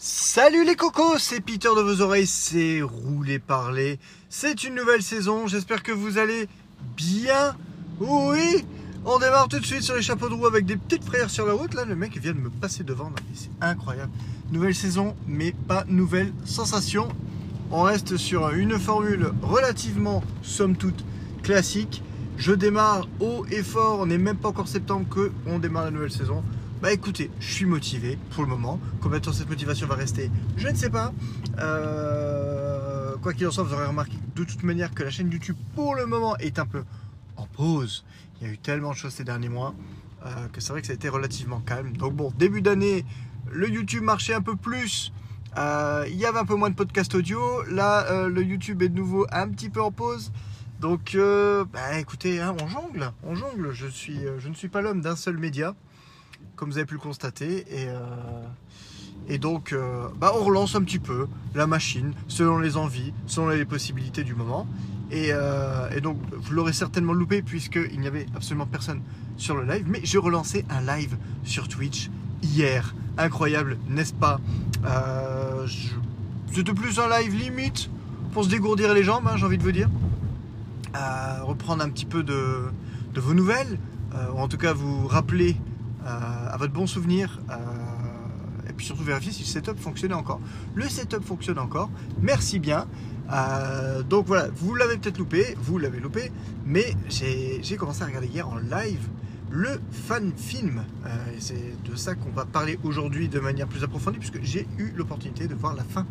Salut les cocos, c'est Peter de vos oreilles, c'est Rouler Parler. C'est une nouvelle saison, j'espère que vous allez bien. Oui, on démarre tout de suite sur les chapeaux de roue avec des petites frayeurs sur la route. Là, le mec vient de me passer devant, c'est incroyable. Nouvelle saison, mais pas nouvelle sensation. On reste sur une formule relativement, somme toute, classique. Je démarre haut et fort, on n'est même pas encore septembre que on démarre la nouvelle saison. Bah écoutez, je suis motivé pour le moment. Combien de temps cette motivation va rester Je ne sais pas. Euh, quoi qu'il en soit, vous aurez remarqué de toute manière que la chaîne YouTube pour le moment est un peu en pause. Il y a eu tellement de choses ces derniers mois euh, que c'est vrai que ça a été relativement calme. Donc bon, début d'année, le YouTube marchait un peu plus. Euh, il y avait un peu moins de podcasts audio. Là, le YouTube est de nouveau un petit peu en pause. Donc, bah, écoutez, hein, on jongle, on jongle. Je, suis, je ne suis pas l'homme d'un seul média comme vous avez pu le constater. Et, euh, et donc, euh, bah, on relance un petit peu la machine selon les envies, selon les possibilités du moment. Et, euh, et donc, vous l'aurez certainement loupé puisqu'il n'y avait absolument personne sur le live. Mais j'ai relancé un live sur Twitch hier. Incroyable, n'est-ce pas? C'était plus un live limite pour se dégourdir les jambes, hein, j'ai envie de vous dire. reprendre un petit peu de, de vos nouvelles, ou en tout cas vous rappeler à votre bon souvenir. Euh, et puis surtout vérifier si le setup fonctionnait encore. Le setup fonctionne encore. Merci bien. Euh, donc voilà, vous l'avez peut-être loupé, vous l'avez loupé, mais j'ai commencé à regarder hier en live le fan film. Euh, c'est de ça qu'on va parler aujourd'hui de manière plus approfondie, puisque j'ai eu l'opportunité de voir la fin.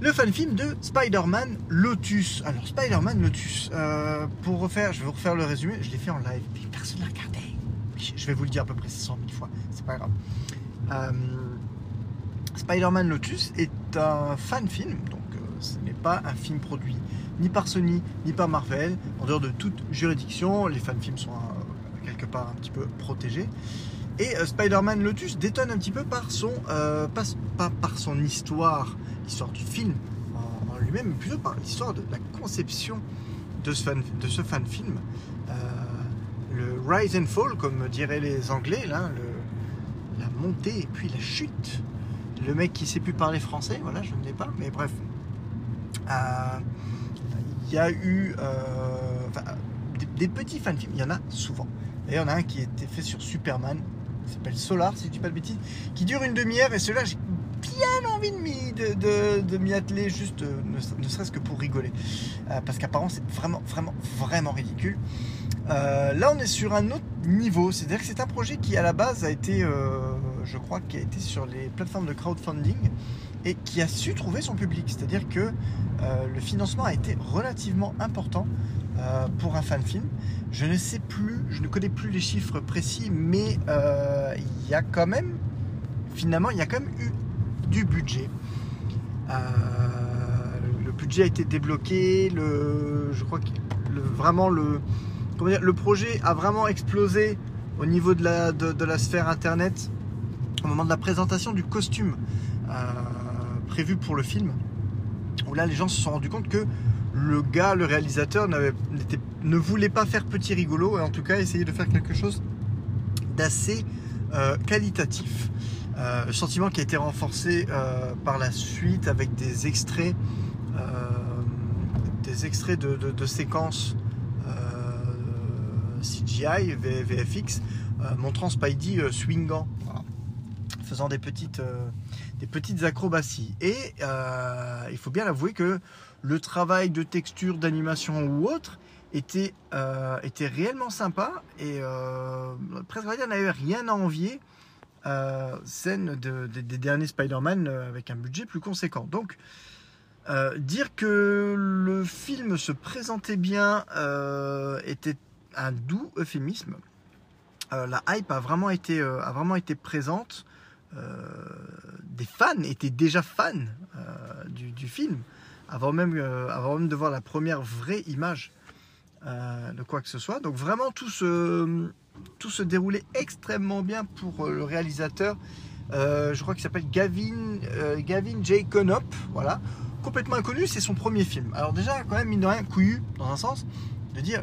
Le fan film de Spider-Man Lotus. Alors, Spider-Man Lotus, pour refaire, je vais vous refaire le résumé, je l'ai fait en live, personne ne regardé je vais vous le dire à peu près 100 000 fois, c'est pas grave. Euh, Spider-Man Lotus est un fan film, donc euh, ce n'est pas un film produit ni par Sony ni par Marvel, en dehors de toute juridiction. Les fan films sont euh, quelque part un petit peu protégés. Et Spider-Man Lotus détonne un petit peu par son, pas, par son histoire, l'histoire du film en, lui-même, mais plutôt par l'histoire de la conception de ce fan, de ce fan film le rise and fall, comme diraient les Anglais, là, la montée et puis la chute. Le mec qui sait plus parler français, voilà, je ne l'ai pas, mais bref. Euh, il y a eu euh, des, petits fan films, il y en a souvent. D'ailleurs, il y en a un qui été fait sur Superman, qui s'appelle Solar, si je dis pas de bêtises, qui dure une demi-heure, et celui-là, j'ai bien envie de m'y, atteler, juste euh, ne, serait-ce que pour rigoler. parce qu'apparemment, c'est vraiment, vraiment, vraiment ridicule. Euh, là, on est sur un autre niveau. C'est-à-dire que c'est un projet qui, à la base, a été, euh, je crois, qui a été sur les plateformes de crowdfunding et qui a su trouver son public. C'est-à-dire que euh, le financement a été relativement important pour un fan film. Je ne sais plus, je ne connais plus les chiffres précis, mais il y a quand même, finalement, il y a quand même eu du budget. le budget a été débloqué. Je crois que vraiment le le projet a vraiment explosé au niveau de la, sphère internet au moment de la présentation du costume euh, prévu pour le film. Où là, les gens se sont rendus compte que le gars, le réalisateur, ne voulait pas faire petit rigolo et en tout cas essayer de faire quelque chose d'assez euh, qualitatif. Euh, sentiment qui a été renforcé par la suite avec des extraits, des extraits de séquences CGI, VFX, euh, montrant Spidey euh, swingant, faisant des petites, euh, des petites acrobaties. Et il faut bien l'avouer que le travail de texture, d'animation ou autre était, était réellement sympa et presque on n'avait rien à envier scène des derniers Spider-Man avec un budget plus conséquent. Donc, dire que le film se présentait bien était un doux euphémisme. Euh, la hype a vraiment été, euh, a vraiment été présente. Euh, des fans étaient déjà fans du, film avant même, avant même de voir la première vraie image de quoi que ce soit. Donc vraiment tout se, tout se déroulait extrêmement bien pour le réalisateur. je crois qu'il s'appelle Gavin, Gavin J. Conop, voilà, complètement inconnu, c'est son premier film. Alors déjà quand même mine de rien couillu dans un sens de dire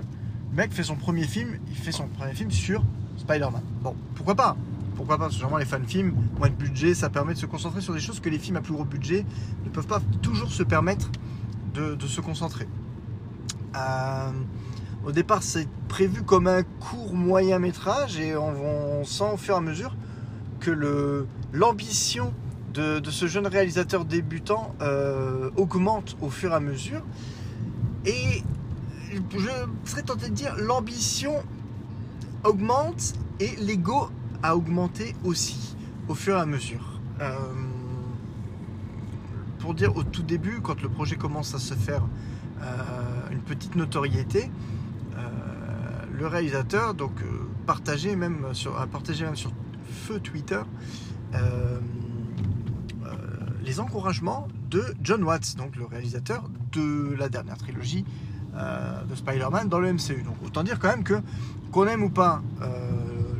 le mec fait son premier film, il fait son premier film sur Spider-Man. Bon, pourquoi pas? Pourquoi pas? Parce que généralement les fan films, moins de budget, ça permet de se concentrer sur des choses que les films à plus gros budget ne peuvent pas toujours se permettre de, se concentrer. Euh, au départ, c'est prévu comme un court moyen métrage et on, sent au fur et à mesure que l'ambition de, de ce jeune réalisateur débutant euh, augmente au fur et à mesure. Et je serais tenté de dire l'ambition augmente et l'ego a augmenté aussi au fur et à mesure. Euh, pour dire au tout début, quand le projet commence à se faire euh, une petite notoriété, euh, le réalisateur donc partagé même sur feu Twitter les encouragements de John Watts, donc le réalisateur de la dernière trilogie euh, de Spider-Man dans le MCU. Donc autant dire quand même que qu'on aime ou pas euh,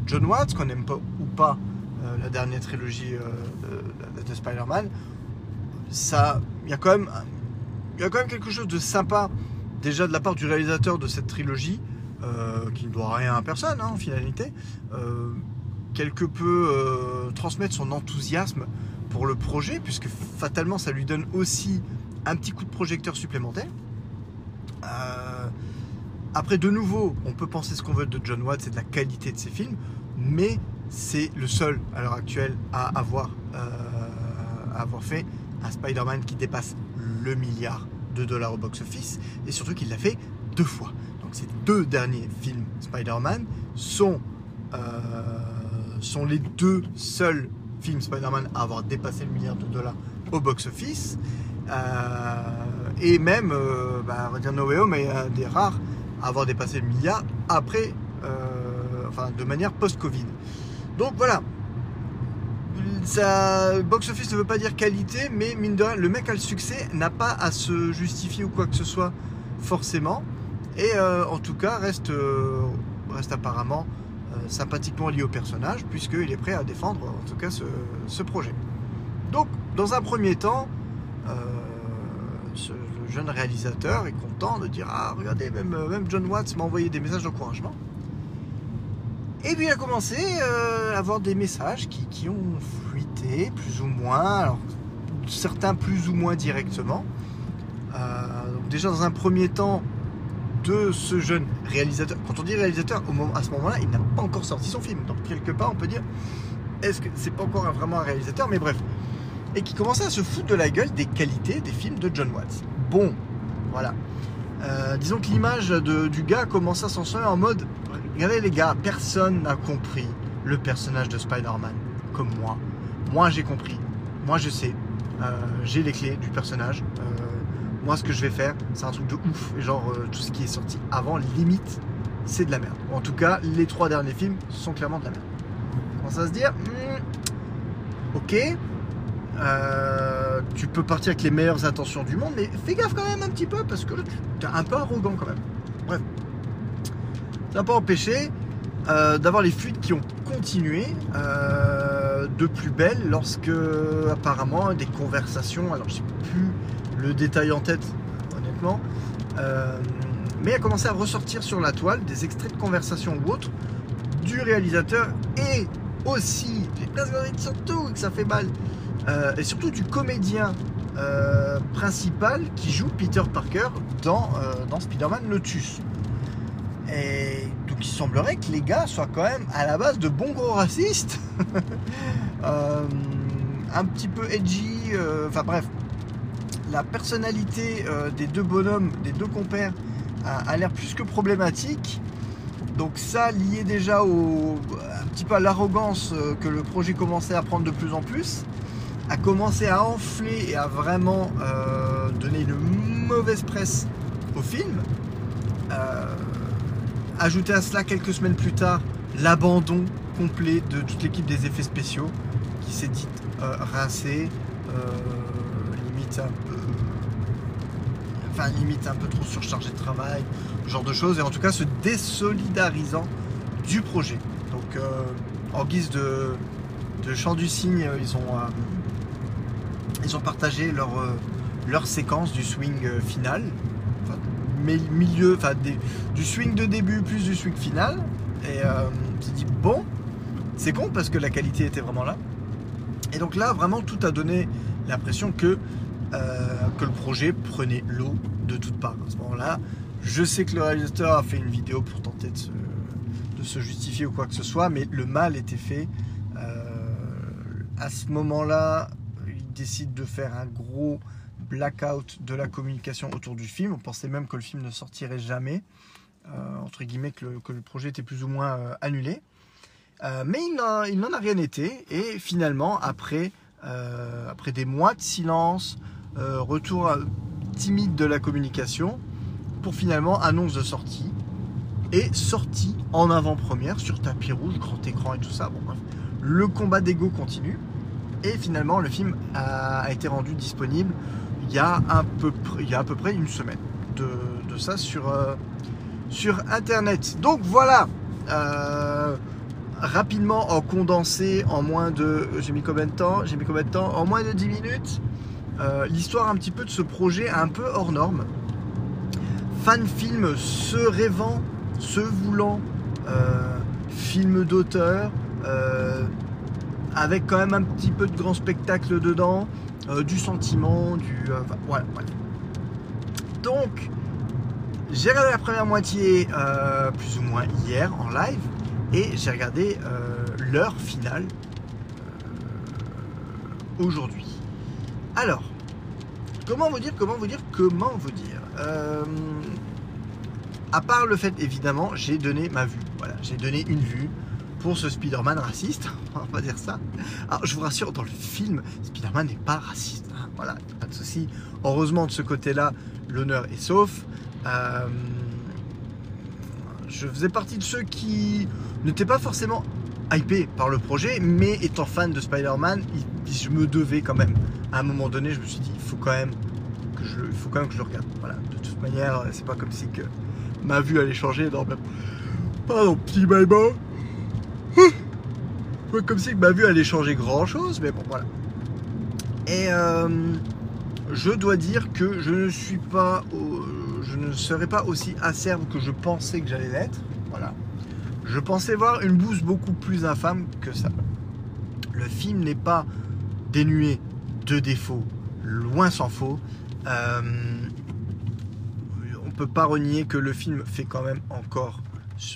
John Watts, qu'on aime pas ou pas euh, la dernière trilogie de, de- de Spider-Man, ça, il y a quand même, quelque chose de sympa déjà de la part du réalisateur de cette trilogie, qui ne doit rien à personne hein, en finalité, quelque peu transmettre son enthousiasme pour le projet, puisque fatalement ça lui donne aussi un petit coup de projecteur supplémentaire. Euh, après, de nouveau, on peut penser ce qu'on veut de John Watts et de la qualité de ses films, mais c'est le seul à l'heure actuelle à avoir, euh, à avoir fait un Spider-Man qui dépasse le milliard de dollars au box-office, et surtout qu'il l'a fait deux fois. Donc ces deux derniers films Spider-Man sont, euh, les deux seuls films Spider-Man à avoir dépassé le milliard de dollars au box-office. Et même, euh, bah, on va dire No Way Home est un des rares à avoir dépassé le milliard après, euh, enfin de manière post-Covid. Donc voilà. Ça, box-office ne veut pas dire qualité, mais mine de rien, le mec a le succès, n'a pas à se justifier ou quoi que ce soit forcément. Et euh, en tout cas, reste, reste apparemment sympathiquement lié au personnage, puisqu'il est prêt à défendre en tout cas ce, projet. Donc, dans un premier temps, ce jeune réalisateur est content de dire Ah, regardez, même, même John Watts m'a envoyé des messages d'encouragement. Et puis il a commencé euh, à avoir des messages qui, qui ont fuité, plus ou moins, alors certains plus ou moins directement. Euh, donc déjà dans un premier temps, de ce jeune réalisateur, quand on dit réalisateur, au moment, à ce moment-là, il n'a pas encore sorti son film. Donc quelque part, on peut dire, est-ce que c'est pas encore vraiment un réalisateur, mais bref. Et qui commençait à se foutre de la gueule des qualités des films de John Watts. Bon, voilà. Euh, disons que l'image du gars commençait à s'en sortir en mode Regardez les gars, personne n'a compris le personnage de Spider-Man comme moi. Moi j'ai compris. Moi je sais. Euh, j'ai les clés du personnage. Euh, moi ce que je vais faire, c'est un truc de ouf. Et genre tout ce qui est sorti avant, limite, c'est de la merde. En tout cas, les trois derniers films sont clairement de la merde. Comment ça se dire? Hmm, Ok. Euh, tu peux partir avec les meilleures intentions du monde, mais fais gaffe quand même un petit peu parce que tu es un peu arrogant quand même. Bref. Ça n'a pas empêché euh, d'avoir les fuites qui ont continué euh, de plus belle lorsque apparemment des conversations, alors je sais plus le détail en tête honnêtement, mais a commencé à ressortir sur la toile des extraits de conversations ou autres du réalisateur et aussi, j'ai presque envie de surtout que ça fait mal, euh, et surtout du comédien euh, principal qui joue Peter Parker dans, euh, dans Spider-Man Lotus. Et donc il semblerait que les gars soient quand même à la base de bons gros racistes. Un petit peu edgy, enfin bref. La personnalité des deux bonhommes, des deux compères, a, a l'air plus que problématique. Donc ça lié déjà au, un petit peu à l'arrogance que le projet commençait à prendre de plus en plus, a commencé à enfler et à vraiment euh, donner une mauvaise presse au film. Euh, Ajouter à cela quelques semaines plus tard l'abandon complet de toute l'équipe des effets spéciaux qui s'est dit euh, rincée, euh, limite un peu, enfin limite un peu trop surchargé de travail, genre de choses, et en tout cas se désolidarisant du projet. Donc en guise de, de chant du cygne, ils ont, ils ont partagé leur, euh, leur séquence du swing euh, final, milieu, enfin du swing de début plus du swing final. Et euh, on s'est dit bon, C'est con parce que la qualité était vraiment là. Et donc là, vraiment, tout a donné l'impression que, euh, que le projet prenait l'eau de toutes parts. À ce moment-là, je sais que le réalisateur a fait une vidéo pour tenter de se, justifier ou quoi que ce soit, mais le mal était fait. À ce moment-là, décide de faire un gros blackout de la communication autour du film. On pensait même que le film ne sortirait jamais, euh, entre guillemets, que le, projet était plus ou moins euh, annulé. Euh, mais il n'en a rien été, et finalement, après, des mois de silence, retour timide de la communication, pour finalement annonce de sortie, et sortie en avant-première sur tapis rouge, grand écran et tout ça. Bon. Le combat d'ego continue, et finalement, le film a, été rendu disponible il y a, un peu, il y a à peu près une semaine de, ça sur, euh, sur Internet. Donc voilà, euh, rapidement en condensé en moins de... J'ai mis combien de temps J'ai mis combien de temps En moins de 10 minutes. Euh, L'histoire un petit peu de ce projet un peu hors norme. Fan film se rêvant, se voulant, film d'auteur, avec quand même un petit peu de grand spectacle dedans euh, du sentiment, du. Euh, voilà, voilà. Donc, j'ai regardé la première moitié euh, plus ou moins hier en live et j'ai regardé l'heure finale aujourd'hui. Alors, comment vous dire, comment vous dire, comment vous dire À part le fait, évidemment, j'ai donné ma vue. Voilà, j'ai donné une vue pour ce Spider-Man raciste, on va dire ça. Alors je vous rassure, dans le film, Spider-Man n'est pas raciste. Hein, voilà, pas de souci. Heureusement de ce côté-là, l'honneur est sauf. Euh, je faisais partie de ceux qui n'étaient pas forcément hypés par le projet, mais étant fan de Spider-Man, je me devais quand même. À un moment donné, je me suis dit, il faut quand même que je, le regarde. Voilà. De toute manière, c'est pas comme si que ma vue allait changer dans. Pardon, petit baby. Comme si ma vue allait changer grand chose, mais bon, voilà. Et euh, je dois dire que je ne suis pas, je ne serai pas aussi acerbe que je pensais que j'allais l'être. Voilà. Je pensais voir une bouse beaucoup plus infâme que ça. Le film n'est pas dénué de défauts, loin s'en faut. Euh, on peut pas renier que le film fait quand même encore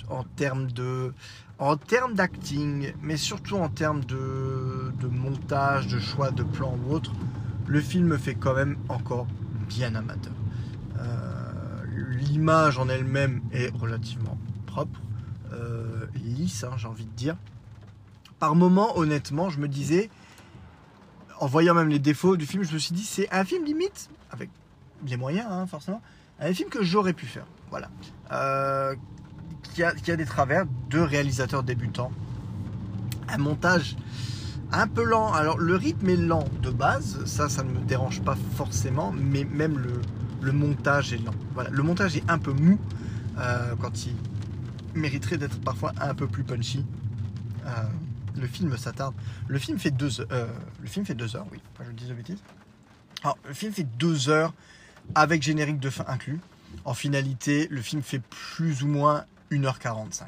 en termes de en termes d'acting, mais surtout en termes de, montage, de choix de plan ou autre, le film fait quand même encore bien amateur. Euh, L'image en elle-même est relativement propre, euh, lisse, hein, j'ai envie de dire. Par moments, honnêtement, je me disais, en voyant même les défauts du film, je me suis dit, c'est un film limite, avec les moyens, hein, forcément, un film que j'aurais pu faire. Voilà. Euh, qui a, a, des travers de réalisateurs débutants. Un montage un peu lent. Alors le rythme est lent de base, ça, ça ne me dérange pas forcément, mais même le, montage est lent. Voilà, le montage est un peu mou euh, quand il mériterait d'être parfois un peu plus punchy. Euh, le film s'attarde. Le film fait deux heures. Euh, le film fait deux heures, oui. Je dis de bêtises. Alors, le film fait deux heures avec générique de fin inclus. En finalité, le film fait plus ou moins 1h45.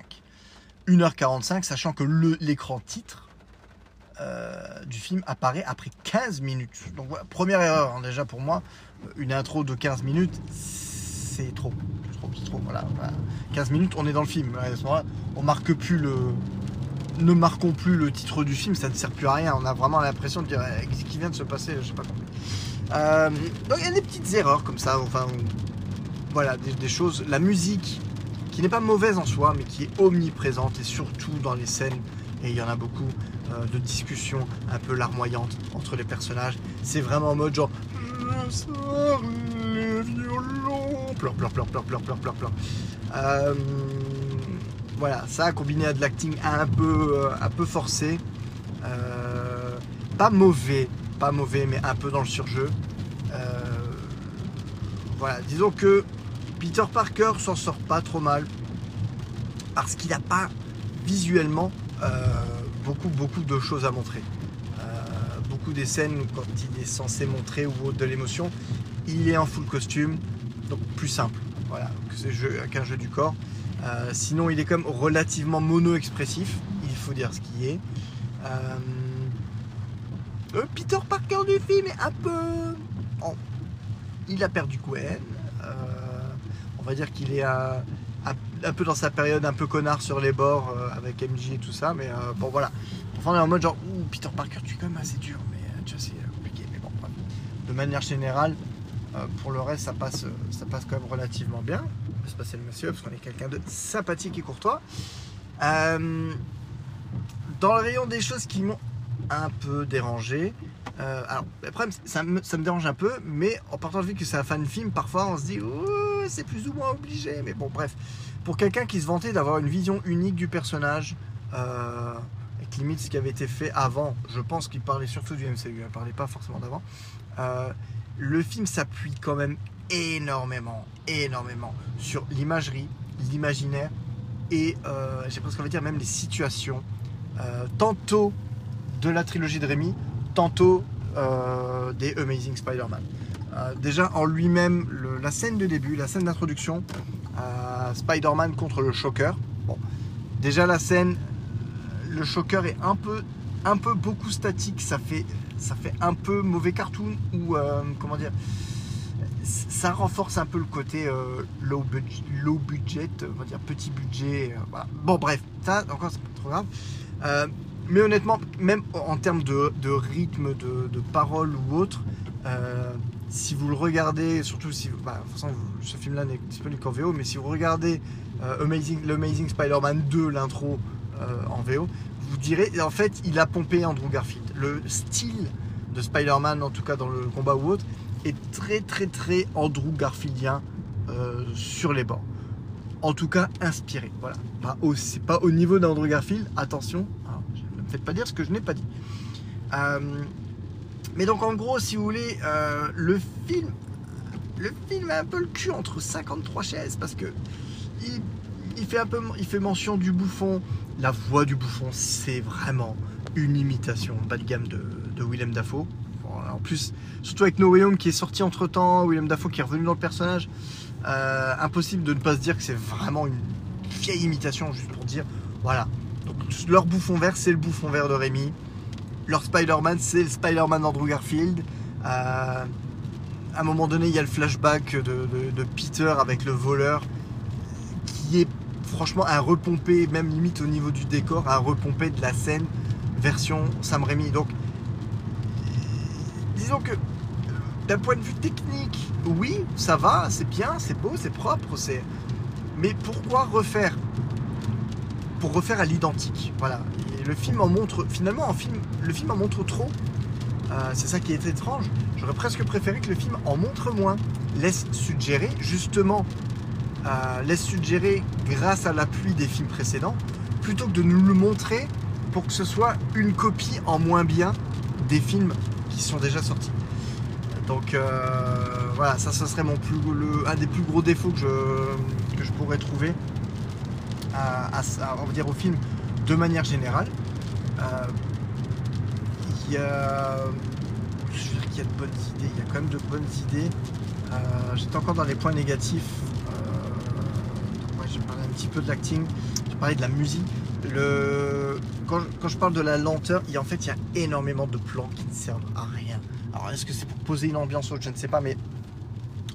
1h45, sachant que l'écran titre euh, du film apparaît après 15 minutes. Donc voilà, première erreur hein, déjà pour moi, une intro de 15 minutes, c'est trop. trop, trop voilà, voilà, 15 minutes, on est dans le film. À ce moment-là, on marque plus le, ne marquons plus le titre du film, ça ne sert plus à rien. On a vraiment l'impression de dire eh, ce qui vient de se passer, je sais pas compris. Euh, donc il y a des petites erreurs comme ça, enfin voilà, des choses. La musique qui n'est pas mauvaise en soi, mais qui est omniprésente et surtout dans les scènes, et il y en a beaucoup, euh, de discussions un peu larmoyantes entre les personnages. C'est vraiment en mode genre les violons, pleur, pleur, pleur, pleur, pleur, pleur, pleur, pleur. Voilà, ça combiné à de l'acting un peu, euh, un peu forcé, euh, pas mauvais, pas mauvais, mais un peu dans le surjeu. Voilà, disons que Peter Parker s'en sort pas trop mal parce qu'il n'a pas visuellement euh, beaucoup beaucoup de choses à montrer. Euh, beaucoup des scènes quand il est censé montrer ou de l'émotion, il est en full costume, donc plus simple. Voilà, qu'un jeu, du corps. Euh, sinon, il est quand même relativement mono-expressif. Il faut dire ce qui est. Peter Parker du film est un peu. il a perdu Gwen. Euh, va dire qu'il est un, peu dans sa période un peu connard sur les bords euh, avec MJ et tout ça. Mais bon, voilà. Enfin, on est en mode genre, ouh, Peter Parker, tu es quand même assez dur. Mais tu vois, c'est compliqué. Mais bon, de manière générale, pour le reste, ça passe, ça passe quand même relativement bien. On va se passer le monsieur parce qu'on est quelqu'un de sympathique et courtois. Euh, dans le rayon des choses qui m'ont un peu dérangé, euh, alors après ça me, ça me, dérange un peu, mais en partant de vue que c'est un fan film, parfois on se dit c'est plus ou moins obligé. Mais bon, bref, pour quelqu'un qui se vantait d'avoir une vision unique du personnage, euh, limite ce qui avait été fait avant, je pense qu'il parlait surtout du MCU, il ne parlait pas forcément d'avant. Euh, le film s'appuie quand même énormément, énormément sur l'imagerie, l'imaginaire et euh, j'ai presque envie de dire même les situations, euh, tantôt de la trilogie de Rémi, tantôt euh, des Amazing Spider-Man. Déjà en lui-même, la scène de début, la scène d'introduction, Spider-Man contre le Shocker. Bon, déjà la scène, le Shocker est un peu, un peu beaucoup statique, ça fait, ça fait un peu mauvais cartoon ou comment dire ça renforce un peu le côté euh, low, budget, low budget, on va dire petit budget. Euh, bon, bref, ça encore c'est pas trop grave. Euh, mais honnêtement, même en termes de, rythme, de, parole ou autre, si vous le regardez, surtout si bah, de toute façon, ce film-là n'est disponible qu'en VO, mais si vous regardez Amazing, l'Amazing Spider-Man 2, l'intro en VO, vous direz, en fait, il a pompé Andrew Garfield. Le style de Spider-Man, en tout cas dans le combat ou autre, est très très très Andrew Garfieldien euh, sur les bords. En tout cas, inspiré. Voilà. Pas c'est pas au niveau d'Andrew Garfield. Attention, ne me faites pas dire ce que je n'ai pas dit. Mais donc en gros, si vous voulez, euh, le film, le a un peu le cul entre 53 chaises parce que il, fait un peu, mention du bouffon. La voix du bouffon, c'est vraiment une imitation bas de gamme de, Willem Dafoe en plus, surtout avec No Way Home qui est sorti entre temps, William Dafoe qui est revenu dans le personnage, euh, impossible de ne pas se dire que c'est vraiment une vieille imitation, juste pour dire, voilà. Leur bouffon vert, c'est le bouffon vert de Rémi. Leur Spider-Man, c'est le Spider-Man d'Andrew Garfield. Euh, à un moment donné, il y a le flashback de, de, Peter avec le voleur, qui est franchement un repompé, même limite au niveau du décor, un repompé de la scène version Sam Raimi. Donc disons que d'un point de vue technique, oui, ça va, c'est bien, c'est beau, c'est propre, c'est. Mais pourquoi refaire? Pour refaire à l'identique, voilà. Le film en montre, finalement, en film, le film en montre trop. Euh, c'est ça qui est étrange. J'aurais presque préféré que le film en montre moins, laisse suggérer, justement, euh, laisse suggérer grâce à l'appui des films précédents, plutôt que de nous le montrer pour que ce soit une copie en moins bien des films sont déjà sortis. Donc euh, voilà, ça, ce serait mon plus, le, un des plus gros défauts que je, que pourrais trouver à, dire au film de manière générale. Euh, il y a, je veux dire qu'il y a de bonnes idées, il y a quand même de bonnes idées. Euh, j'étais encore dans les points négatifs. j'ai parlé un petit peu de l'acting, j'ai parlé de la musique. Le... Quand, je parle de la lenteur, il y a, en fait, il y a énormément de plans qui ne servent à rien. Alors, est-ce que c'est pour poser une ambiance ou je ne sais pas, mais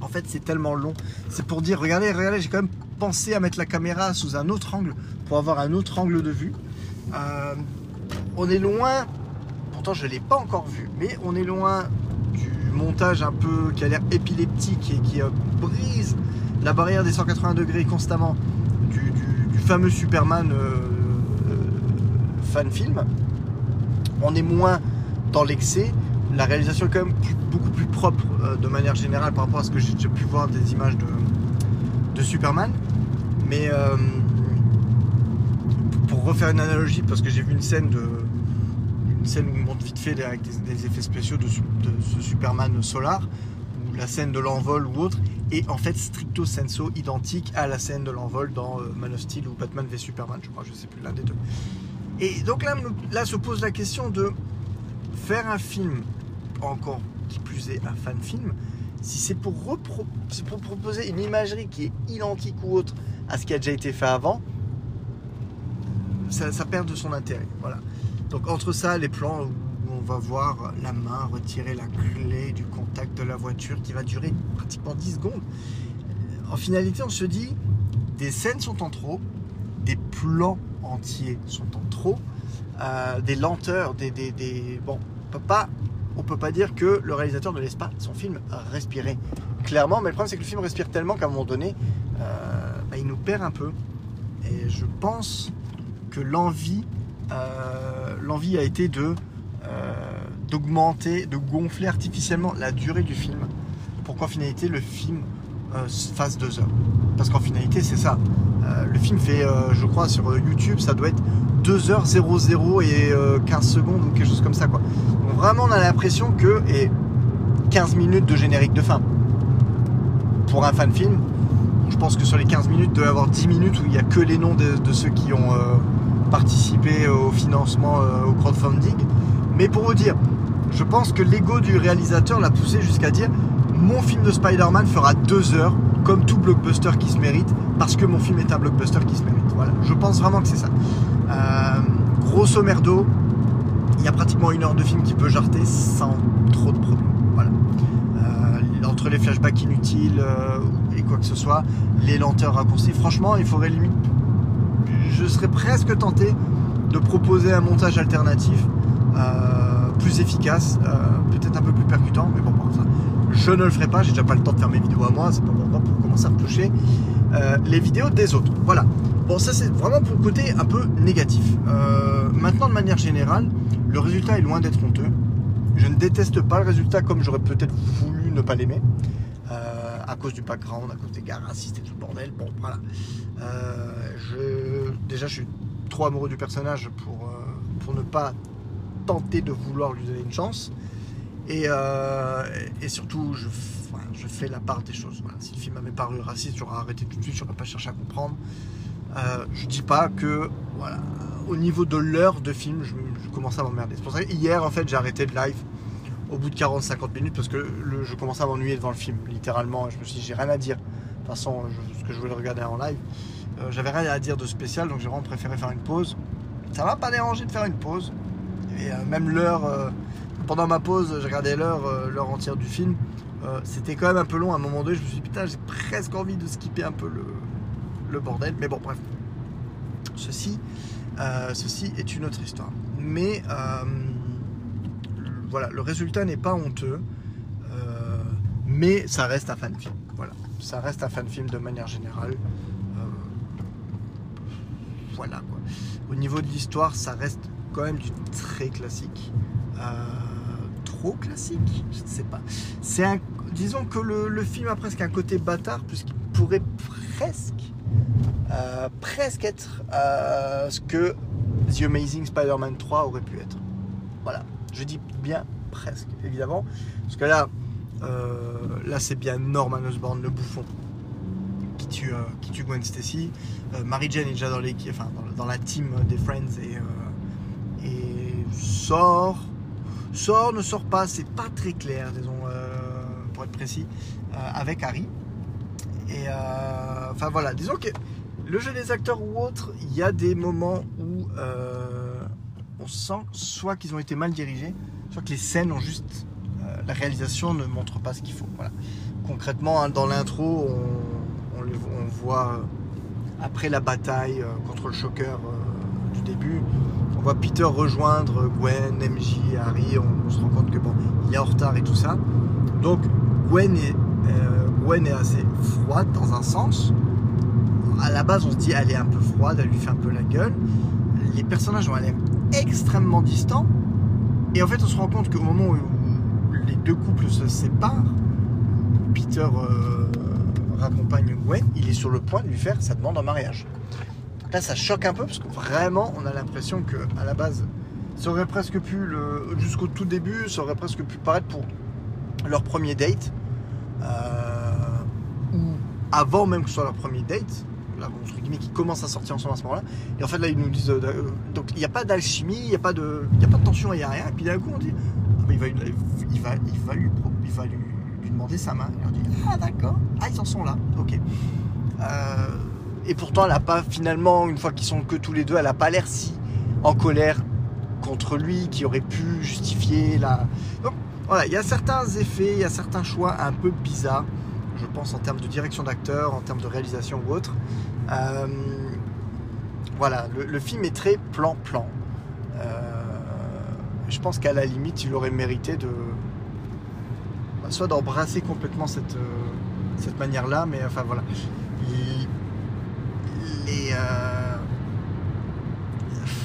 en fait, c'est tellement long. C'est pour dire, regardez, regardez, j'ai quand même pensé à mettre la caméra sous un autre angle pour avoir un autre angle de vue. Euh, on est loin, pourtant je ne l'ai pas encore vu, mais on est loin du montage un peu qui a l'air épileptique et qui euh, brise la barrière des 180 degrés constamment du, fameux Superman. Euh, fan film. On est moins dans l'excès. La réalisation est quand même beaucoup plus propre de manière générale par rapport à ce que j'ai déjà pu voir des images de, Superman. Mais refaire une analogie, parce que j'ai vu une scène de une scène où on monte vite fait avec des, effets spéciaux de, ce Superman Solar, ou la scène de l'envol ou autre, et en fait stricto senso identique à la scène de l'envol dans euh, Man of Steel ou Batman v Superman, je crois, je sais plus l'un des deux. Et donc là, là se pose la question de faire un film, encore qui plus est un fan film, si c'est pour, pour proposer une imagerie qui est identique ou autre à ce qui a déjà été fait avant, ça, perd de son intérêt. Voilà. Donc entre ça, les plans où on va voir la main retirer la clé du contact de la voiture qui va durer pratiquement 10 secondes. En finalité, on se dit, des scènes sont en trop, des plans entiers sont en trop, euh, des lenteurs, des, des, des- Bon, on peut pas, on peut pas dire que le réalisateur ne laisse pas son film respirer. Clairement, mais le problème c'est que le film respire tellement qu'à un moment donné, euh, bah, il nous perd un peu. Et je pense que l'envie, euh, l'envie a été de euh, d'augmenter, de gonfler artificiellement la durée du film pour qu'en finalité le film euh, fasse deux heures. Parce qu'en finalité c'est ça. Le film fait, je crois, sur YouTube, ça doit être 2h00 et euh, 15 secondes ou quelque chose comme ça. Quoi. Donc vraiment on a l'impression que, et 15 minutes de générique de fin. Pour un fan film, je pense que sur les 15 minutes, il doit y avoir 10 minutes où il n'y a que les noms de ceux qui ont participé au financement, euh, au crowdfunding. Mais pour vous dire, je pense que l'ego du réalisateur l'a poussé jusqu'à dire mon film de Spider-Man fera 2 heures, comme tout blockbuster qui se mérite, parce que mon film est un blockbuster qui se mérite. Voilà, je pense vraiment que c'est ça. Euh, grosso merdo, il y a pratiquement une heure de film qui peut jarter sans trop de problèmes. Voilà. Euh, entre les flashbacks inutiles et quoi que ce soit, les lenteurs raccourcies, franchement, il faudrait limite. Je serais presque tenté de proposer un montage alternatif euh, plus efficace, euh, peut-être un peu plus percutant, mais bon, pour ça, je ne le ferai pas, j'ai déjà pas le temps de faire mes vidéos à moi, c'est pas moi pour commencer à me toucher euh, les vidéos des autres. Voilà. Bon, ça c'est vraiment pour le côté un peu négatif. Euh, maintenant, de manière générale, le résultat est loin d'être honteux. Je ne déteste pas le résultat comme j'aurais peut-être voulu ne pas l'aimer. À cause du background, à cause des gars racistes et tout le bordel. Bon, voilà. Euh, je, déjà, je suis trop amoureux du personnage pour, euh, pour ne pas tenter de vouloir lui donner une chance. Et, euh, et surtout, je, je fais la part des choses. Si le film m'avait paru raciste, j'aurais arrêté tout de suite, j'aurais pas cherché à comprendre. Je dis pas que, voilà, au niveau de l'heure de film, je, je commence à m'emmerder. C'est pour ça que hier, en fait, j'ai arrêté le live au bout de 40-50 minutes parce que je commençais à m'ennuyer devant le film, littéralement. Je me suis dit, j'ai rien à dire. De toute façon, ce que je voulais regarder en live, euh, j'avais rien à dire de spécial, donc j'ai vraiment préféré faire une pause. Ça m'a pas dérangé de faire une pause. Et euh, même l'heure, euh, pendant ma pause, j'ai regardé l'heure, entière du film. C'était quand même un peu long à un moment donné. Je me suis dit, putain, j'ai presque envie de skipper un peu le, le bordel. Mais bon, bref. Ceci, ceci est une autre histoire. Mais voilà, le résultat n'est pas honteux, euh, mais ça reste un fan film. Voilà, ça reste un fan film de manière générale. Euh, voilà quoi. Au niveau de l'histoire, ça reste quand même du très classique. Euh, trop classique, je ne sais pas. Disons que le, film a presque un côté bâtard puisqu'il pourrait presque, être ce que The Amazing Spider-Man 3 aurait pu être. Voilà, je dis bien presque, évidemment, parce que là, euh, là c'est bien Norman Osborn, le bouffon, qui tue, euh, qui tue Gwen Stacy. Euh, Mary Jane est déjà dans, l'équipe, enfin, dans, la team des Friends et, euh, et sort, sort, ne sort pas, c'est pas très clair, disons, pour être précis, avec Harry. Et enfin voilà, disons que le jeu des acteurs ou autre, il y a des moments où on sent soit qu'ils ont été mal dirigés, soit que les scènes ont juste. euh, la réalisation ne montre pas ce qu'il faut. Voilà. Concrètement, hein, dans l'intro, on, voit euh, après la bataille euh, contre le choqueur du début, on voit Peter rejoindre Gwen, MJ, Harry. On, se rend compte que bon, il est en retard et tout ça. Donc Gwen est, Gwen est assez froide dans un sens. À la base, on se dit elle est un peu froide, elle lui fait un peu la gueule. Les personnages ont l'air extrêmement distants. Et en fait, on se rend compte qu'au moment où les deux couples se séparent, Peter euh, raccompagne Gwen, il est sur le point de lui faire sa demande en mariage. Là, ça choque un peu parce que vraiment, on a l'impression que à la base, ça aurait presque pu, jusqu'au tout début, ça aurait presque pu paraître pour leur premier date. euh, ou avant même que ce soit leur premier date, qui commencent à sortir ensemble à ce moment-là. Et en fait, là, ils nous disent. euh, euh, donc, il n'y a pas d'alchimie, il n'y a, pas de- a pas de tension, il n'y a rien. Et puis d'un coup, on dit ah, mais il, va, il, va, il va lui, il va lui, demander sa main. Et on dit Ah, d'accord. Ah, ils en sont là. Ok. Euh, et pourtant, elle a pas finalement, une fois qu'ils sont que tous les deux, elle a pas l'air si en colère contre lui qui aurait pu justifier la. Donc voilà, il y a certains effets, il y a certains choix un peu bizarres, je pense en termes de direction d'acteur, en termes de réalisation ou autre. Euh, voilà, le, film est très plan-plan. Euh, je pense qu'à la limite, il aurait mérité de. Bah, soit d'embrasser complètement cette, euh, cette manière-là, mais enfin voilà.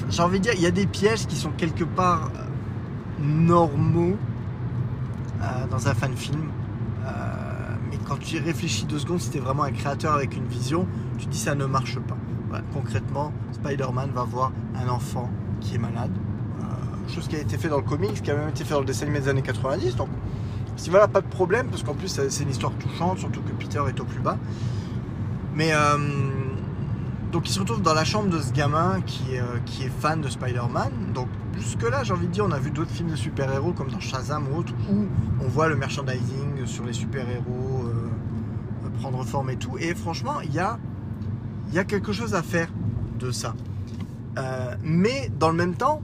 J'ai envie de dire, il y a des pièges qui sont quelque part normaux dans un fan film. mais quand tu y réfléchis deux secondes, es vraiment un créateur avec une vision, tu dis ça ne marche pas. concrètement, Spider-Man va voir un enfant qui est malade. Euh, chose qui a été fait dans le comics, qui a même été fait dans le dessin animé des années 90. Donc, si voilà, pas de problème, parce qu'en plus, c'est une histoire touchante, surtout que Peter est au plus bas. Mais euh, donc, il se retrouve dans la chambre de ce gamin qui est, euh, qui est fan de Spider-Man. Donc, jusque-là, j'ai envie de dire, on a vu d'autres films de super-héros comme dans Shazam ou autre, où on voit le merchandising sur les super-héros prendre forme et tout. Et franchement, il y a, y a quelque chose à faire de ça. Euh, mais dans le même temps,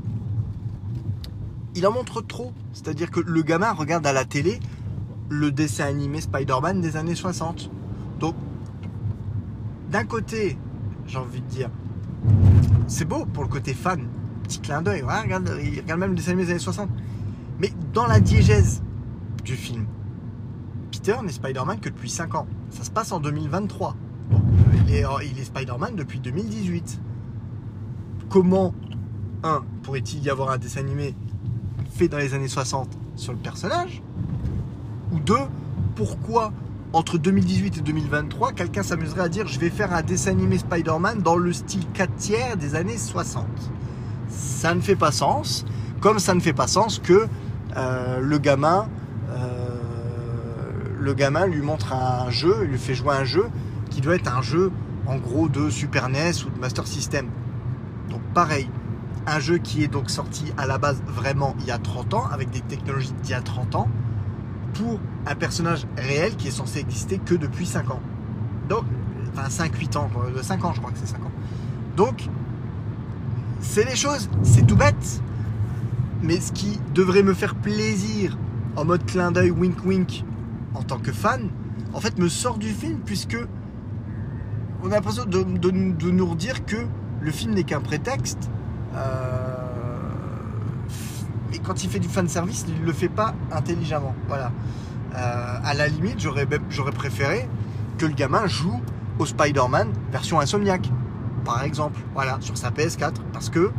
il en montre trop. C'est-à-dire que le gamin regarde à la télé le dessin animé Spider-Man des années 60. Donc, d'un côté, j'ai envie de dire, c'est beau pour le côté fan, petit clin d'œil, regarde, il regarde même le dessin animé des années 60. Mais dans la diégèse du film, Peter n'est Spider-Man que depuis 5 ans. Ça se passe en 2023. Il est, il Spider-Man depuis 2018 comment, un, pourrait-il y avoir un dessin animé fait dans les années 60 sur le personnage? Ou deux, pourquoi entre 2018 et 2023, quelqu'un s'amuserait à dire je vais faire un dessin animé Spider-Man dans le style 4 tiers des années 60 Ça ne fait pas sens, comme ça ne fait pas sens que euh, le gamin euh, le gamin lui montre un jeu, lui fait jouer un jeu qui doit être un jeu en gros de Super NES ou de Master System. Donc pareil, un jeu qui est donc sorti à la base vraiment il y a 30 ans, avec des technologies d'il y a 30 ans, pour un personnage réel qui est censé exister que depuis 5 ans. Donc, enfin 5-8 ans, 5 ans je crois que c'est 5 ans. Donc, c'est les choses, c'est tout bête. Mais ce qui devrait me faire plaisir en mode clin d'œil wink wink en tant que fan, en fait me sort du film puisque on a l'impression de, nous redire que le film n'est qu'un prétexte. Euh, et quand il fait du fan service, il le fait pas intelligemment. Voilà. Euh, à la limite, j'aurais, préféré que le gamin joue au Spider-Man version Insomniac, par exemple, voilà, sur sa PS4, parce que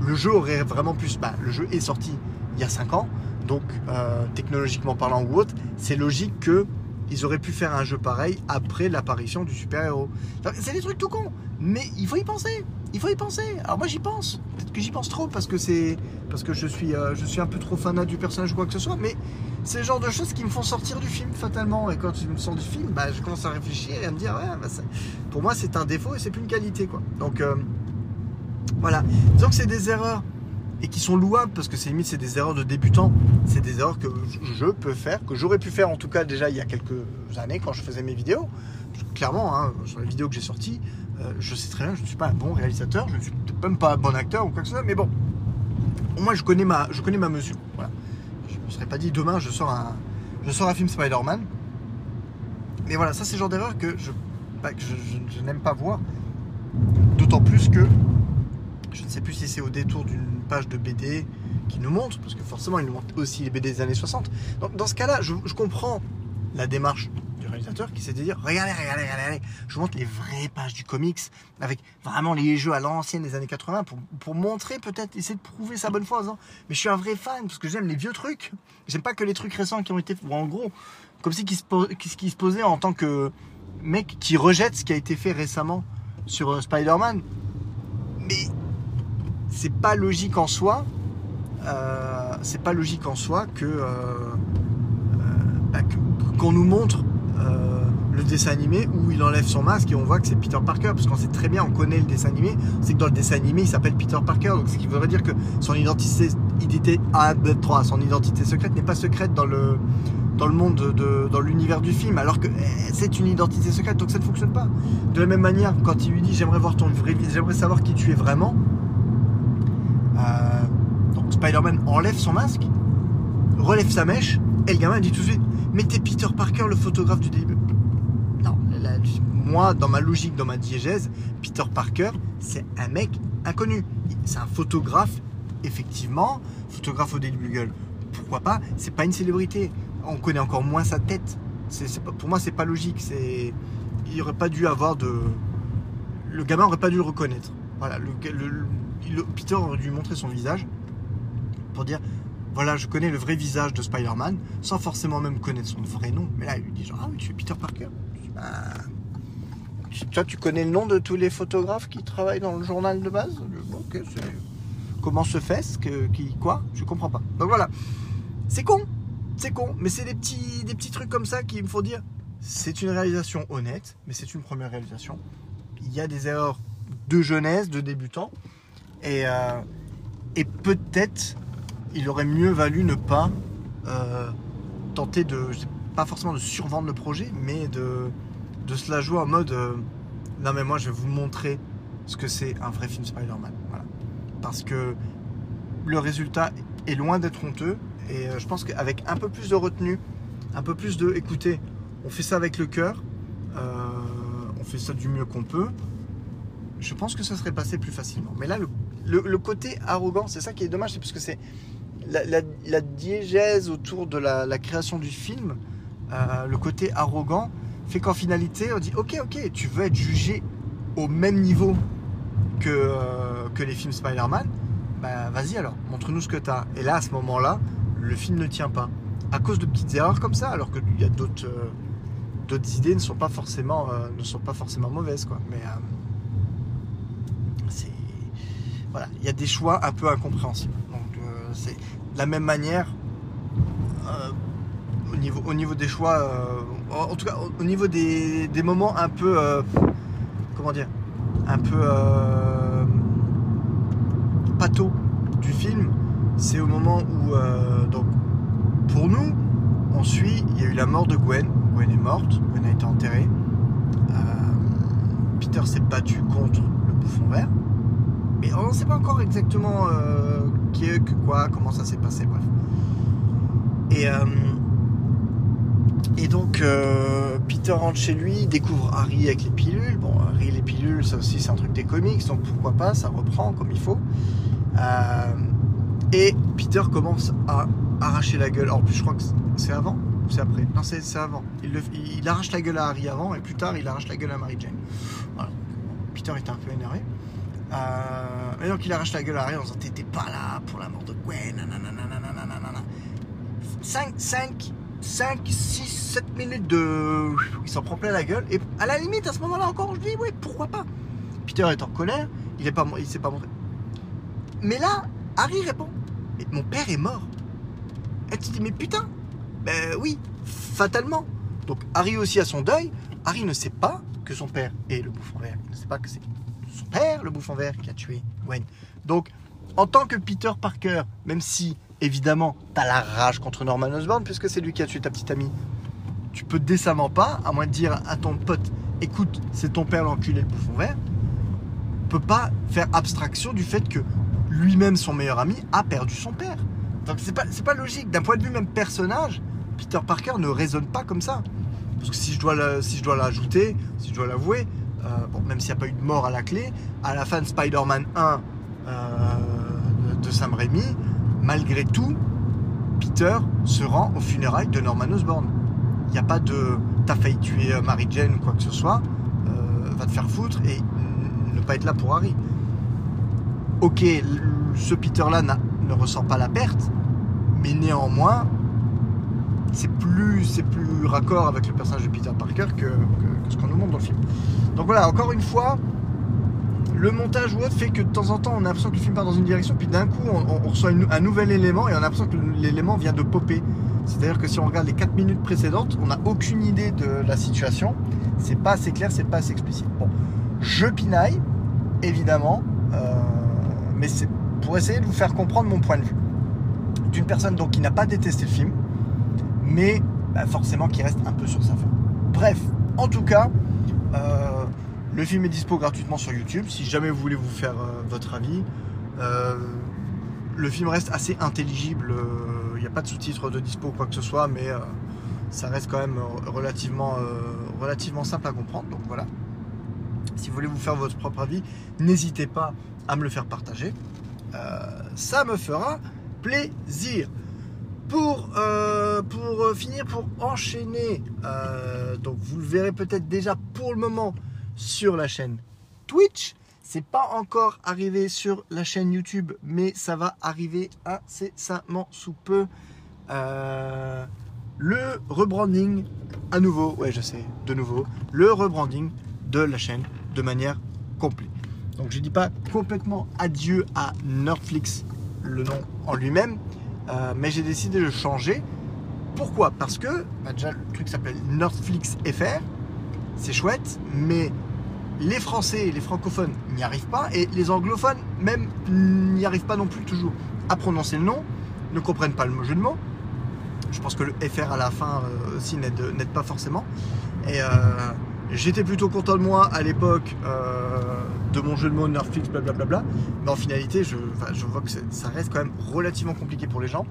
le jeu aurait vraiment plus. Bah, le jeu est sorti il y a 5 ans, donc euh, technologiquement parlant ou autre, c'est logique que ils auraient pu faire un jeu pareil après l'apparition du super-héros. C'est des trucs tout cons, mais il faut y penser. Il faut y penser. Alors moi j'y pense. Peut-être que j'y pense trop parce que c'est parce que je suis euh, je suis un peu trop fanat du personnage ou quoi que ce soit, mais c'est le genre de choses qui me font sortir du film fatalement. Et quand je me sors du film, bah, je commence à réfléchir et à me dire ouais, bah, pour moi c'est un défaut et c'est plus une qualité quoi. Donc euh, voilà. Que c'est des erreurs et qui sont louables parce que c'est limite c'est des erreurs de débutants. C'est des erreurs que je peux faire, que j'aurais pu faire en tout cas déjà il y a quelques années quand je faisais mes vidéos. Clairement, hein, sur les vidéos que j'ai sorties, euh, je sais très bien je ne suis pas un bon réalisateur, je ne suis même pas un bon acteur ou quoi que ce soit, mais bon, au moins je connais ma, je connais ma mesure. Voilà. Je ne me serais pas dit demain je sors un, je sors un film Spider-Man. Mais voilà, ça c'est le genre d'erreur que je, je n'aime pas voir. D'autant plus que je ne sais plus si c'est au détour d'une page de BD qui nous montre, parce que forcément, il nous montre aussi les BD des années 60. Donc, dans ce cas-là, je, comprends la démarche du réalisateur qui s'est de dire regardez, regardez, regardez, je vous montre les vraies pages du comics avec vraiment les jeux à l'ancienne des années 80 pour, pour montrer, peut-être, essayer de prouver sa bonne foi mais je suis un vrai fan parce que j'aime les vieux trucs. J'aime pas que les trucs récents qui ont été, ou en gros, comme si qui se, qui se posait en tant que mec qui rejette ce qui a été fait récemment sur euh, Spider-Man. Mais c'est pas logique en soi. Euh, c'est pas logique en soi que euh, euh, bah, qu'on nous montre le dessin animé où il enlève son masque et on voit que c'est Peter Parker parce qu'on sait très bien, on connaît le dessin animé, c'est que dans le dessin animé il s'appelle Peter Parker donc ce qui voudrait dire que son identité, identité 1, 2, 3, son identité secrète n'est pas secrète dans le dans le monde, de, dans l'univers du film, alors que eh, c'est une identité secrète, donc ça ne fonctionne pas. De la même manière, quand il lui dit j'aimerais voir ton vrai, j'aimerais savoir qui tu es vraiment. Euh, Spider-Man enlève son masque, relève sa mèche, et le gamin dit tout de suite Mais Peter Parker, le photographe du début. Non, moi, dans ma logique, dans ma diégèse, Peter Parker, c'est un mec inconnu. C'est un photographe, effectivement, photographe au début Google. Pourquoi pas C'est pas une célébrité. On connaît encore moins sa tête. Pour moi, c'est pas logique. Il aurait pas dû avoir de. Le gamin aurait pas dû le reconnaître. Voilà, Peter aurait dû montrer son visage pour dire voilà, je connais le vrai visage de Spider-Man, sans forcément même connaître son vrai nom. Mais là, il lui dit genre, ah oui, tu es Peter Parker. Bah, toi, tu connais le nom de tous les photographes qui travaillent dans le journal de base? Comment se fait ce que, quoi? Je comprends pas. Donc voilà, c'est con, c'est con, mais c'est des petits, des petits trucs comme ça qui me font dire, c'est une réalisation honnête, mais c'est une première réalisation. Il y a des erreurs de jeunesse, de débutants, et, euh, et peut-être il aurait mieux valu ne pas euh, tenter de, pas forcément de survendre le projet, mais de, de se la jouer en mode euh, non mais moi je vais vous montrer ce que c'est un vrai film Spider-Man. Voilà. Parce que le résultat est loin d'être honteux et euh, je pense qu'avec un peu plus de retenue, un peu plus de écoutez, on fait ça avec le cœur, on fait ça du mieux qu'on peut, je pense que ça serait passé plus facilement. Mais là, le, le côté arrogant, c'est ça qui est dommage, c'est parce que c'est la, diégèse autour de la, création du film, euh, le côté arrogant, fait qu'en finalité, on dit ok, ok, tu veux être jugé au même niveau que, euh, que les films Spider-Man, bah vas-y alors, montre-nous ce que tu as. Et là, à ce moment-là, le film ne tient pas. À cause de petites erreurs comme ça, alors qu'il y a d'autres euh, d'autres idées ne sont pas forcément, ne sont pas forcément mauvaises. Quoi. Voilà, il y a des choix un peu incompréhensibles. Donc, c'est la même manière, euh, au, niveau, au niveau des choix, euh, en, tout cas au, niveau des, moments un peu, euh, comment dire, un peu pato du film, c'est au moment où, donc, pour nous, on suit, il y a eu la mort de Gwen, Gwen est morte, Gwen a été enterrée, Peter s'est battu contre le bouffon vert, mais on ne sait pas encore exactement qui est, que quoi, comment ça s'est passé, bref. Et, euh, et donc, euh, Peter rentre chez lui, découvre Harry avec les pilules. Bon, Harry, les pilules, ça aussi, c'est un truc des comics, donc pourquoi pas, ça reprend comme il faut. Euh, et Peter commence à arracher la gueule. En plus, je crois que c'est avant c'est après? Non, c'est avant. Il, il, arrache la gueule à Harry avant, et plus tard, il arrache la gueule à Mary Jane. Voilà. Peter est un peu énervé. Euh, et donc il arrache la gueule à Harry en disant T'étais pas là pour la mort de Gwen. 5, 5, 5, 6, 7 minutes de. Il s'en prend plein la gueule. Et à la limite, à ce moment-là encore, je dis Oui, pourquoi pas Peter est en colère, il est pas, il s'est pas montré. Mais là, Harry répond Mon père est mort. Elle te dit Mais putain Ben oui, fatalement. Donc Harry aussi a son deuil. Harry ne sait pas que son père est le bouffon vert. Il ne sait pas que c'est son père, le bouffon vert, qui a tué Gwen. Donc, en tant que Peter Parker, même si évidemment tu as la rage contre Norman Osborn, puisque c'est lui qui a tué ta petite amie, tu peux décemment pas, à moins de dire à ton pote, écoute, c'est ton père l'enculé, le bouffon vert, peut pas faire abstraction du fait que lui-même, son meilleur ami, a perdu son père. Donc c'est pas, pas logique. D'un point de vue même personnage, Peter Parker ne raisonne pas comme ça. Parce que si je dois, si je dois l'ajouter, si je dois l'avouer, bon, même s'il n'y a pas eu de mort à la clé, à la fin de Spider-Man 1 euh, de Sam Raimi, malgré tout, Peter se rend aux funérailles de Norman Osborn. Il n'y a pas de t'as failli tuer euh, Mary Jane ou quoi que ce soit, va te faire foutre et ne pas être là pour Harry. Ok, ce Peter-là ne ressent pas la perte, mais néanmoins, c'est plus, c'est plus raccord avec le personnage de Peter Parker que, ce qu'on nous montre dans le film. Donc voilà, encore une fois, le montage ou autre fait que de temps en temps on a l'impression que le film part dans une direction, puis d'un coup on, reçoit un nouvel élément et on a l'impression que l'élément vient de popper. C'est-à-dire que si on regarde les 4 minutes précédentes, on n'a aucune idée de la situation. C'est pas assez clair, c'est pas assez explicite. Bon, je pinaille, évidemment, euh, mais c'est pour essayer de vous faire comprendre mon point de vue. D'une personne donc qui n'a pas détesté le film, mais bah, forcément qu'il reste un peu sur sa fin. Bref, en tout cas, euh, le film est dispo gratuitement sur YouTube. Si jamais vous voulez vous faire euh, votre avis, euh, le film reste assez intelligible. Il n'y a pas de sous-titres de dispo ou quoi que ce soit, mais ça reste quand même relativement, relativement simple à comprendre. Donc voilà. Si vous voulez vous faire votre propre avis, n'hésitez pas à me le faire partager. ça me fera plaisir. Pour, euh, euh, finir, pour enchaîner, euh, donc vous le verrez peut-être déjà pour le moment sur la chaîne Twitch. C'est pas encore arrivé sur la chaîne YouTube, mais ça va arriver incessamment sous peu. le rebranding, à nouveau, ouais je sais, de nouveau, le rebranding de la chaîne de manière complète. Donc je dis pas complètement adieu à Netflix, le nom en lui-même, euh, mais j'ai décidé de changer. Pourquoi? Parce que bah, déjà le truc s'appelle Netflix FR, c'est chouette, mais les Français et les francophones n'y arrivent pas et les anglophones même n'y arrivent pas non plus toujours à prononcer le nom, ne comprennent pas le jeu de mots. Je pense que le FR à la fin euh, aussi n'aide pas forcément. Et euh, j'étais plutôt content de moi à l'époque de mon jeu de mots Netflix, blablabla. Mais en finalité, je, vois que ça reste quand même relativement compliqué pour les gens.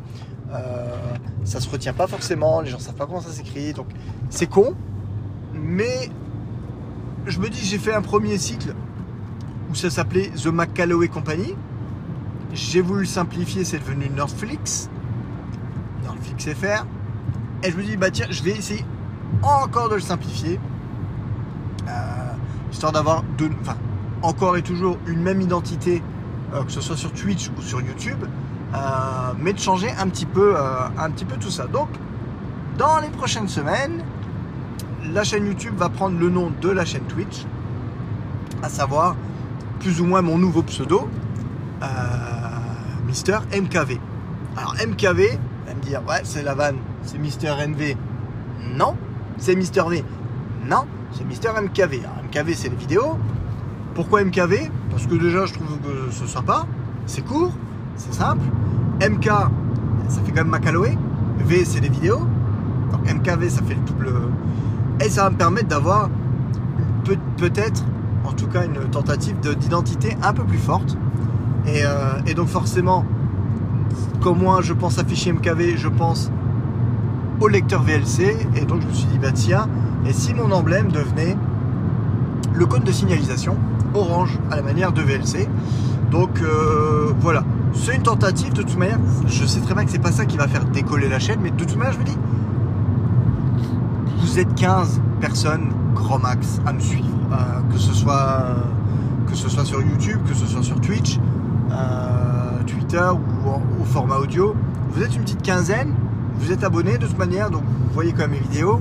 Euh, ça se retient pas forcément, les gens savent pas comment ça s'écrit, donc c'est con. Mais je me dis, j'ai fait un premier cycle où ça s'appelait The McCalloway Company. J'ai voulu simplifier, c'est devenu Netflix. Netflix FR. Et je me dis, bah tiens, je vais essayer encore de le simplifier. Euh, histoire d'avoir encore et toujours une même identité, euh, que ce soit sur Twitch ou sur YouTube, euh, mais de changer un petit, peu, un petit peu tout ça. Donc, dans les prochaines semaines, la chaîne YouTube va prendre le nom de la chaîne Twitch, à savoir plus ou moins mon nouveau pseudo, Mister MKV. Alors MKV, va me dire, ouais, c'est la vanne, c'est Mister NV. Non, c'est Mister V. Non, c'est Mister MKV. Alors, MKV, c'est les vidéos. Pourquoi MKV Parce que déjà, je trouve que c'est sympa, c'est court, c'est simple. MK, ça fait quand même Macaloé. V, c'est des vidéos. Donc MKV, ça fait le double. Et ça va me permettre d'avoir peut-être, en tout cas, une tentative d'identité un peu plus forte. Euh, et, donc forcément, comme moi, je pense afficher MKV, je pense au lecteur VLC. Et donc je me suis dit, bah tiens, et si mon emblème devenait le code de signalisation orange à la manière de VLC. Donc euh, voilà, c'est une tentative de toute manière. Je sais très bien que c'est pas ça qui va faire décoller la chaîne, mais de toute manière, je me dis, vous êtes 15 personnes grand max à me suivre, euh, que ce soit que ce soit sur YouTube, que ce soit sur Twitch, euh, Twitter ou au format audio. Vous êtes une petite quinzaine, vous êtes abonnés de toute manière, donc vous voyez quand même mes vidéos.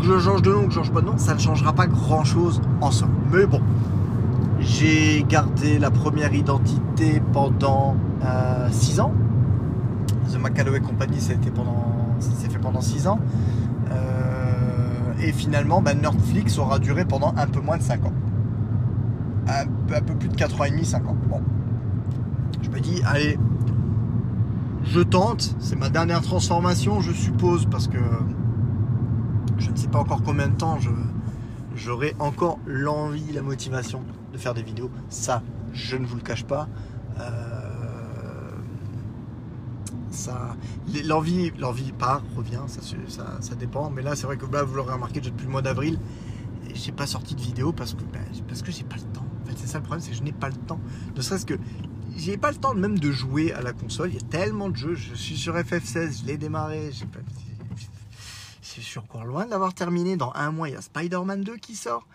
Que je change de nom, que je change pas de nom, ça ne changera pas grand chose en somme. Mais bon, j'ai gardé la première identité pendant 6 euh, ans. The McCalloway Company, ça, pendant, s'est fait pendant 6 ans. Euh, et finalement, bah, Netflix aura duré pendant un peu moins de 5 ans. Un peu, plus de 4 ans et demi, 5 ans. Bon. Je me dis, allez, je tente. C'est ma dernière transformation, je suppose, parce que je ne sais pas encore combien de temps j'aurai encore l'envie, la motivation de faire des vidéos. Ça, je ne vous le cache pas. Euh, ça, l'envie, l'envie part, revient, ça, ça, dépend. Mais là, c'est vrai que là, vous l'aurez remarqué, depuis le mois d'avril, j'ai pas sorti de vidéo parce que ben, parce que j'ai pas le temps. En fait, c'est ça le problème, c'est que je n'ai pas le temps. Ne serait-ce que j'ai pas le temps même de jouer à la console. Il y a tellement de jeux. Je suis sur FF16, je l'ai démarré. Je suis encore loin de l'avoir terminé. Dans un mois, il y a Spider-Man 2 qui sort.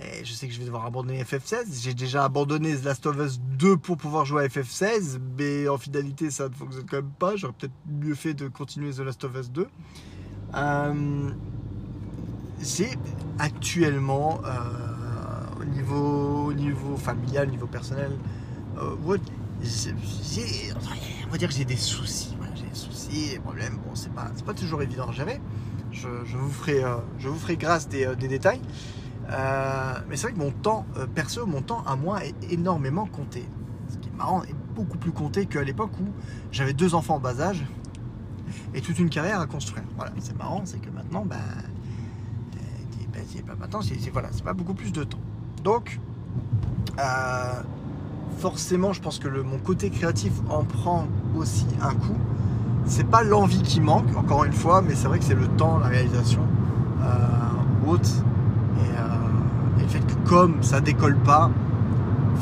Et je sais que je vais devoir abandonner FF16. J'ai déjà abandonné The Last of Us 2 pour pouvoir jouer à FF16, mais en finalité, ça ne fonctionne quand même pas. J'aurais peut-être mieux fait de continuer The Last of Us 2. Euh, j'ai actuellement, euh, au, niveau, niveau familial, au niveau personnel, euh, on va dire que j'ai des soucis. j'ai des soucis, des problèmes. Bon, c'est pas, pas toujours évident à gérer. Je, vous, ferai, je vous ferai grâce des, des détails. Euh, mais c'est vrai que mon temps euh, perso, mon temps à moi est énormément compté. Ce qui est marrant, est beaucoup plus compté qu'à l'époque où j'avais deux enfants en bas âge et toute une carrière à construire. Voilà, c'est marrant, c'est que maintenant, ben, euh, maintenant, c'est- voilà, c'est pas beaucoup plus de temps. Donc, euh, forcément, je pense que mon côté créatif en prend aussi un coup. C'est pas l'envie qui manque, encore une fois, mais c'est vrai que c'est le temps, la réalisation euh, haute. Et, euh, et le fait que comme ça décolle pas,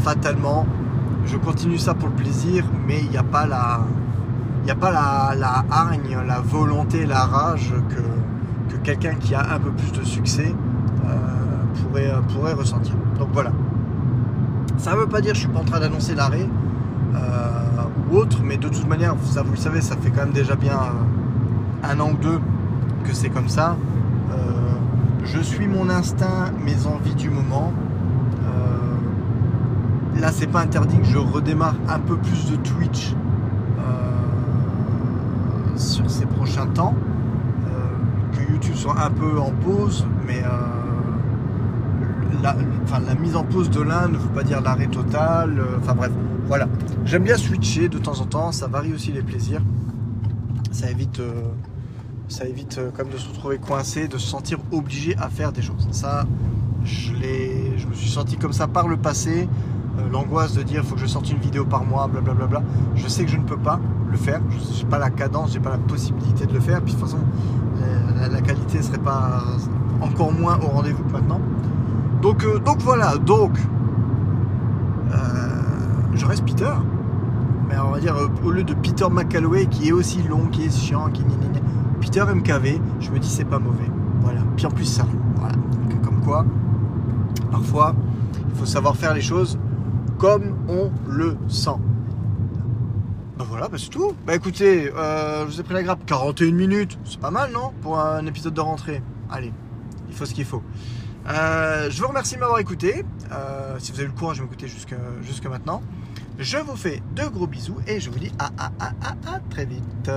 fatalement, je continue ça pour le plaisir, mais il n'y a pas la. La, hargne, la volonté, la rage que, que quelqu'un qui a un peu plus de succès euh, pourrait ressentir. Donc voilà. Ça ne veut pas dire que je suis pas en train d'annoncer l'arrêt euh, ou autre, mais de toute manière, ça vous le savez, ça fait quand même déjà bien euh, un an ou deux que c'est comme ça. Euh, je suis mon instinct, mes envies du moment. Là, c'est pas interdit que je redémarre un peu plus de Twitch sur ces prochains temps. Que YouTube soit un peu en pause, mais la, mise en pause de l'un ne veut pas dire l'arrêt total. euh, Enfin bref, voilà. J'aime bien switcher de temps en temps, ça varie aussi les plaisirs. Ça évite, euh, ça évite euh, comme de se retrouver coincé, de se sentir obligé à faire des choses. Ça, je, je me suis senti comme ça par le passé. L'angoisse de dire faut que je sorte une vidéo par mois, blablabla. Je sais que je ne peux pas le faire. Je n'ai pas la cadence, j'ai pas la possibilité de le faire. Puis de toute façon, la, la- qualité serait pas encore moins au rendez-vous maintenant. Donc, euh, donc voilà, donc euh, je reste Peter. Mais on va dire euh, au lieu de Peter McCalloway qui est aussi long, qui est chiant, qui Peter MKV, je me dis c'est pas mauvais. Voilà. Puis en plus ça. Voilà. Donc, comme quoi, parfois, il faut savoir faire les choses comme on le sent. Bah voilà, bah c'est tout. Bah écoutez, je vous ai pris la grappe 41 minutes, c'est pas mal non? Pour un épisode de rentrée. Allez, il faut ce qu'il faut. Euh, je vous remercie de m'avoir écouté. Euh, si vous avez le courage de m'écouter jusque, maintenant. Je vous fais de gros bisous et je vous dis à très vite.